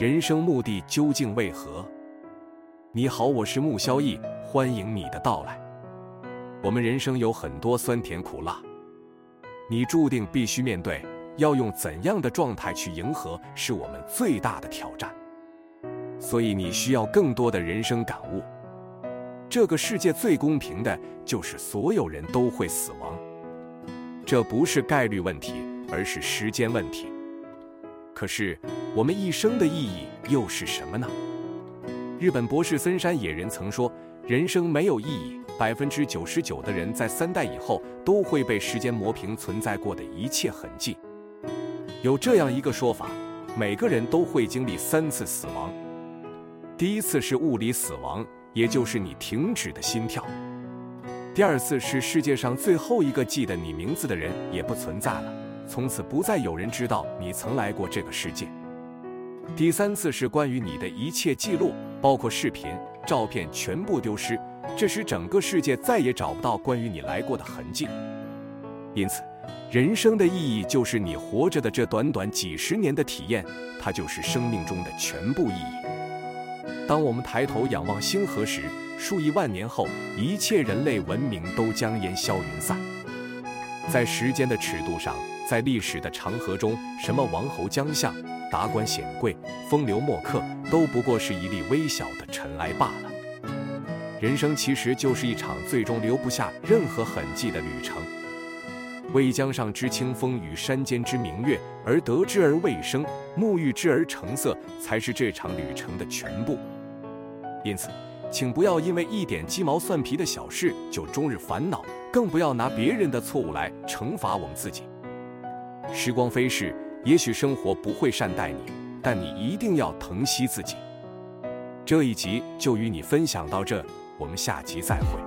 人生目的究竟为何？你好，我是穆萧逸，欢迎你的到来。我们人生有很多酸甜苦辣，你注定必须面对。要用怎样的状态去迎合，是我们最大的挑战。所以你需要更多的人生感悟。这个世界最公平的就是所有人都会死亡，这不是概率问题，而是时间问题。可是我们一生的意义又是什么呢？日本博士森山野人曾说：“人生没有意义，百分之九十九的人在三代以后都会被时间磨平存在过的一切痕迹。”有这样一个说法：每个人都会经历三次死亡。第一次是物理死亡，也就是你停止的心跳；第二次是世界上最后一个记得你名字的人也不存在了，从此不再有人知道你曾来过这个世界；第三次是关于你的一切记录，包括视频、照片全部丢失，这时整个世界再也找不到关于你来过的痕迹。因此。人生的意义就是你活着的这短短几十年的体验，它就是生命中的全部意义。当我们抬头仰望星河时，数亿万年后，一切人类文明都将烟消云散。在时间的尺度上，在历史的长河中，什么王侯将相、达官显贵、风流墨客，都不过是一粒微小的尘埃罢了。人生其实就是一场最终留不下任何痕迹的旅程。为江上之清风与山间之明月而得之而未生，沐浴之而成色，才是这场旅程的全部。因此，请不要因为一点鸡毛蒜皮的小事就终日烦恼，更不要拿别人的错误来惩罚我们自己。时光飞逝，也许生活不会善待你，但你一定要疼惜自己。这一集就与你分享到这，我们下集再会。